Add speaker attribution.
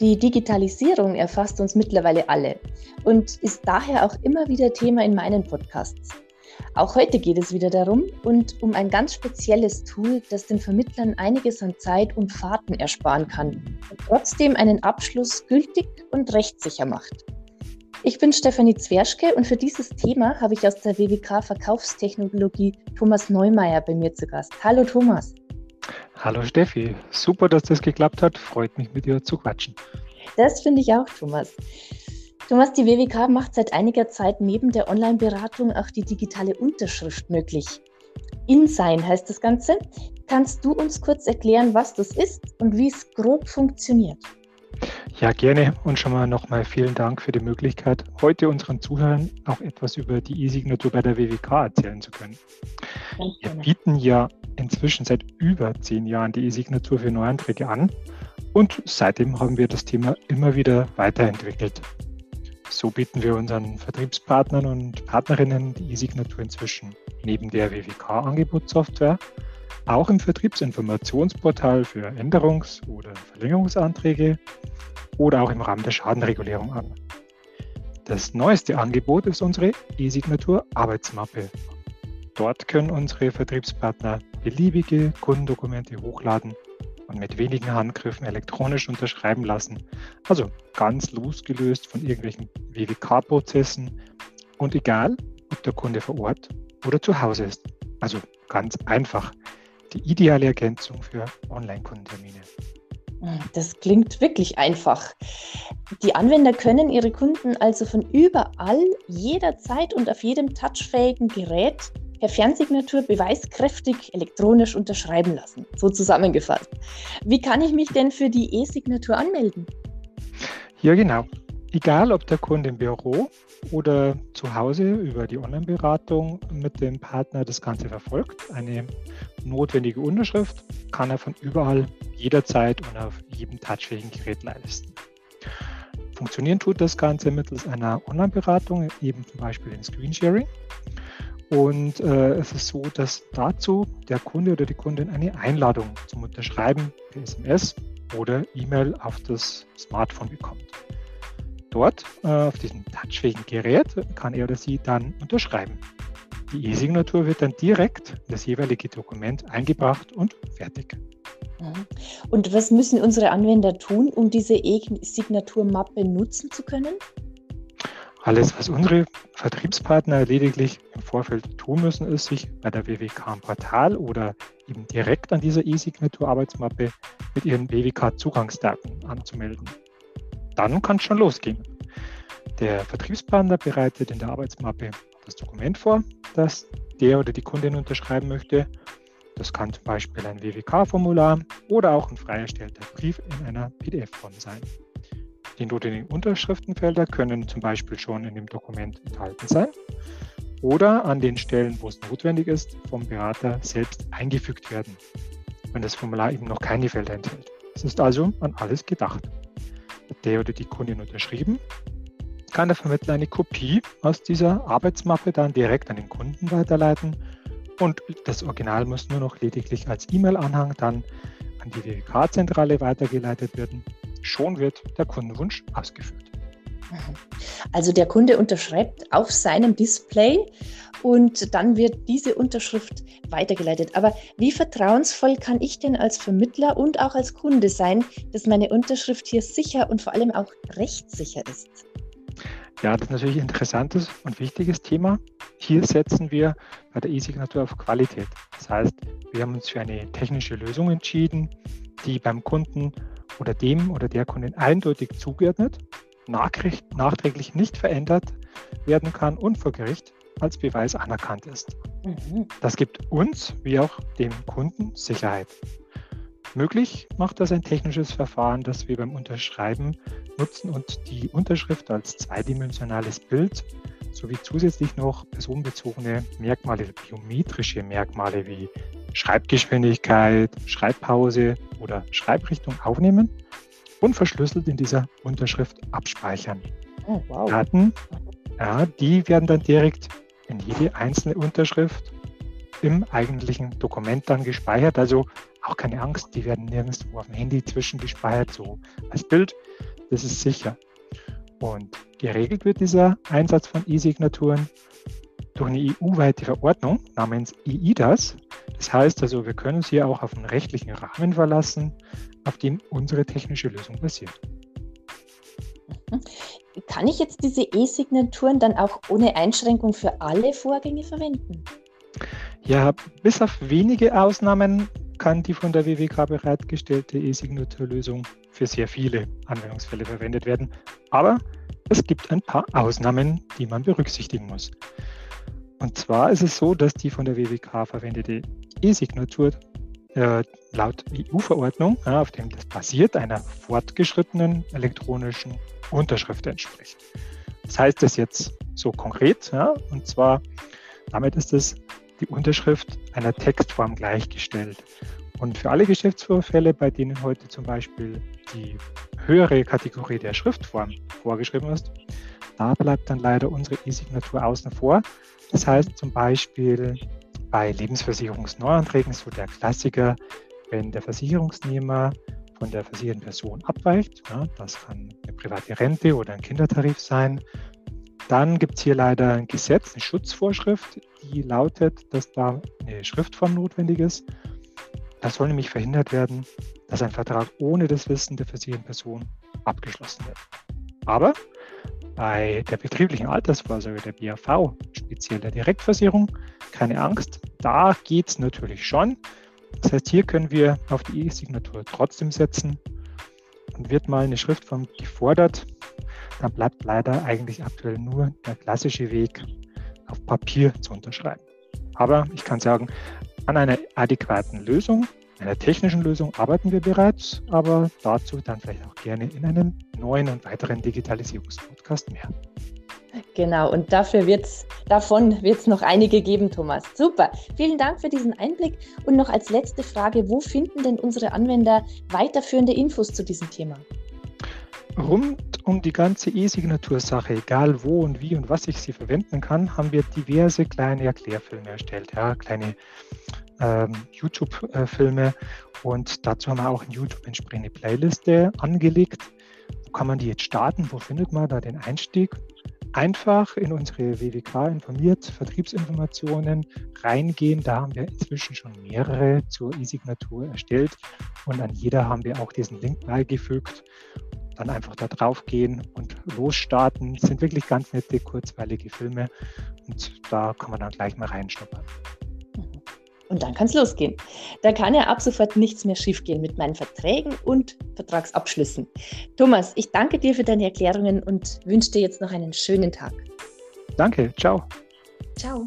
Speaker 1: Die Digitalisierung erfasst uns mittlerweile alle und ist daher auch immer wieder Thema in meinen Podcasts. Auch heute geht es wieder darum und um ein ganz spezielles Tool, das den Vermittlern einiges an Zeit und Fahrten ersparen kann und trotzdem einen Abschluss gültig und rechtssicher macht. Ich bin Stefanie Zwerschke und für dieses Thema habe ich aus der WWK Verkaufstechnologie Thomas Neumeier bei mir zu Gast. Hallo Thomas.
Speaker 2: Hallo Steffi, super, dass das geklappt hat. Freut mich, mit dir zu quatschen.
Speaker 1: Das finde ich auch, Thomas. Thomas, die WWK macht seit einiger Zeit neben der Online-Beratung auch die digitale Unterschrift möglich. InSign heißt das Ganze. Kannst du uns kurz erklären, was das ist und wie es grob funktioniert?
Speaker 2: Ja, gerne und schon mal nochmal vielen Dank für die Möglichkeit, heute unseren Zuhörern auch etwas über die E-Signatur bei der WWK erzählen zu können. Wir bieten ja inzwischen seit über zehn Jahren die E-Signatur für Neuanträge an und seitdem haben wir das Thema immer wieder weiterentwickelt. So bieten wir unseren Vertriebspartnern und Partnerinnen die E-Signatur inzwischen neben der WWK-Angebotssoftware auch im Vertriebsinformationsportal für Änderungs- oder Verlängerungsanträge oder auch im Rahmen der Schadenregulierung an. Das neueste Angebot ist unsere E-Signatur Arbeitsmappe. Dort können unsere Vertriebspartner beliebige Kundendokumente hochladen und mit wenigen Handgriffen elektronisch unterschreiben lassen. Also ganz losgelöst von irgendwelchen WWK-Prozessen und egal, ob der Kunde vor Ort oder zu Hause ist. Also ganz einfach die ideale Ergänzung für Online-Kundentermine.
Speaker 1: Das klingt wirklich einfach. Die Anwender können ihre Kunden also von überall, jederzeit und auf jedem touchfähigen Gerät per Fernsignatur beweiskräftig elektronisch unterschreiben lassen. So zusammengefasst. Wie kann ich mich denn für die E-Signatur anmelden?
Speaker 2: Ja, genau. Egal, ob der Kunde im Büro oder zu Hause über die Online-Beratung mit dem Partner das Ganze verfolgt, eine notwendige Unterschrift kann er von überall, jederzeit und auf jedem touchfähigen Gerät leisten. Funktionieren tut das Ganze mittels einer Online-Beratung, eben zum Beispiel in Screensharing. Und äh, es ist so, dass dazu der Kunde oder die Kundin eine Einladung zum Unterschreiben per SMS oder E-Mail auf das Smartphone bekommt. Dort, äh, auf diesem touchfähigen Gerät, kann er oder sie dann unterschreiben. Die E-Signatur wird dann direkt in das jeweilige Dokument eingebracht und fertig.
Speaker 1: Mhm. Und was müssen unsere Anwender tun, um diese E-Signaturmappe nutzen zu können?
Speaker 2: Alles, was unsere Vertriebspartner lediglich im Vorfeld tun müssen, ist, sich bei der WWK im Portal oder eben direkt an dieser E-Signatur-Arbeitsmappe mit ihren WWK-Zugangsdaten anzumelden dann kann es schon losgehen. Der Vertriebspartner bereitet in der Arbeitsmappe das Dokument vor, das der oder die Kundin unterschreiben möchte. Das kann zum Beispiel ein WWK-Formular oder auch ein frei erstellter Brief in einer PDF-Form sein. Die notwendigen Unterschriftenfelder können zum Beispiel schon in dem Dokument enthalten sein oder an den Stellen, wo es notwendig ist, vom Berater selbst eingefügt werden, wenn das Formular eben noch keine Felder enthält. Es ist also an alles gedacht der oder die Kundin unterschrieben, kann der Vermittler eine Kopie aus dieser Arbeitsmappe dann direkt an den Kunden weiterleiten und das Original muss nur noch lediglich als E-Mail-Anhang dann an die WWK-Zentrale weitergeleitet werden. Schon wird der Kundenwunsch ausgeführt.
Speaker 1: Also der Kunde unterschreibt auf seinem Display und dann wird diese Unterschrift weitergeleitet. Aber wie vertrauensvoll kann ich denn als Vermittler und auch als Kunde sein, dass meine Unterschrift hier sicher und vor allem auch rechtssicher ist?
Speaker 2: Ja, das ist natürlich ein interessantes und wichtiges Thema. Hier setzen wir bei der E-Signatur auf Qualität. Das heißt, wir haben uns für eine technische Lösung entschieden, die beim Kunden oder dem oder der Kundin eindeutig zugeordnet, nachträglich nicht verändert werden kann und vor Gericht als Beweis anerkannt ist. Mhm. Das gibt uns wie auch dem Kunden Sicherheit. Möglich macht das ein technisches Verfahren, das wir beim Unterschreiben nutzen und die Unterschrift als zweidimensionales Bild sowie zusätzlich noch personenbezogene Merkmale, biometrische Merkmale wie Schreibgeschwindigkeit, Schreibpause oder Schreibrichtung aufnehmen und verschlüsselt in dieser Unterschrift abspeichern. Oh, wow. Daten, ja, die werden dann direkt jede einzelne Unterschrift im eigentlichen Dokument dann gespeichert. Also auch keine Angst, die werden nirgendwo auf dem Handy zwischengespeichert, so als Bild, das ist sicher. Und geregelt wird dieser Einsatz von E-Signaturen durch eine EU-weite Verordnung namens EIDAS. Das heißt also, wir können uns hier auch auf einen rechtlichen Rahmen verlassen, auf dem unsere technische Lösung basiert.
Speaker 1: Kann ich jetzt diese E-Signaturen dann auch ohne Einschränkung für alle Vorgänge verwenden?
Speaker 2: Ja, bis auf wenige Ausnahmen kann die von der WWK bereitgestellte E-Signaturlösung für sehr viele Anwendungsfälle verwendet werden. Aber es gibt ein paar Ausnahmen, die man berücksichtigen muss. Und zwar ist es so, dass die von der WWK verwendete E-Signatur äh, laut EU-Verordnung, ja, auf dem das basiert, einer fortgeschrittenen elektronischen Unterschrift entspricht. Das heißt das jetzt so konkret, ja, und zwar damit ist es die Unterschrift einer Textform gleichgestellt. Und für alle Geschäftsvorfälle, bei denen heute zum Beispiel die höhere Kategorie der Schriftform vorgeschrieben ist, da bleibt dann leider unsere E-Signatur außen vor. Das heißt zum Beispiel bei Lebensversicherungsneuanträgen so der Klassiker, wenn der Versicherungsnehmer von der versicherten Person abweicht, ja, das kann eine private Rente oder ein Kindertarif sein, dann gibt es hier leider ein Gesetz, eine Schutzvorschrift, die lautet, dass da eine Schriftform notwendig ist. Das soll nämlich verhindert werden, dass ein Vertrag ohne das Wissen der versicherten Person abgeschlossen wird. Aber bei der betrieblichen Altersvorsorge, der BAV, speziell der Direktversicherung, keine Angst, da geht es natürlich schon. Das heißt, hier können wir auf die E-Signatur trotzdem setzen und wird mal eine Schriftform gefordert, dann bleibt leider eigentlich aktuell nur der klassische Weg, auf Papier zu unterschreiben. Aber ich kann sagen, an einer adäquaten Lösung, einer technischen Lösung arbeiten wir bereits, aber dazu dann vielleicht auch gerne in einem neuen und weiteren Digitalisierungspodcast mehr.
Speaker 1: Genau, und dafür wird's, davon wird es noch einige geben, Thomas. Super. Vielen Dank für diesen Einblick. Und noch als letzte Frage, wo finden denn unsere Anwender weiterführende Infos zu diesem Thema?
Speaker 2: Rund um die ganze E-Signatur-Sache, egal wo und wie und was ich sie verwenden kann, haben wir diverse kleine Erklärfilme erstellt, ja, kleine ähm, YouTube-Filme und dazu haben wir auch in YouTube entsprechende Playliste angelegt. Wo kann man die jetzt starten? Wo findet man da den Einstieg? Einfach in unsere WWK informiert, Vertriebsinformationen reingehen. Da haben wir inzwischen schon mehrere zur E-Signatur erstellt und an jeder haben wir auch diesen Link beigefügt dann einfach da drauf gehen und losstarten. Das sind wirklich ganz nette, kurzweilige Filme und da kann man dann gleich mal reinschnuppern.
Speaker 1: Und dann kann es losgehen. Da kann ja ab sofort nichts mehr schiefgehen mit meinen Verträgen und Vertragsabschlüssen. Thomas, ich danke dir für deine Erklärungen und wünsche dir jetzt noch einen schönen Tag.
Speaker 2: Danke, ciao.
Speaker 1: Ciao.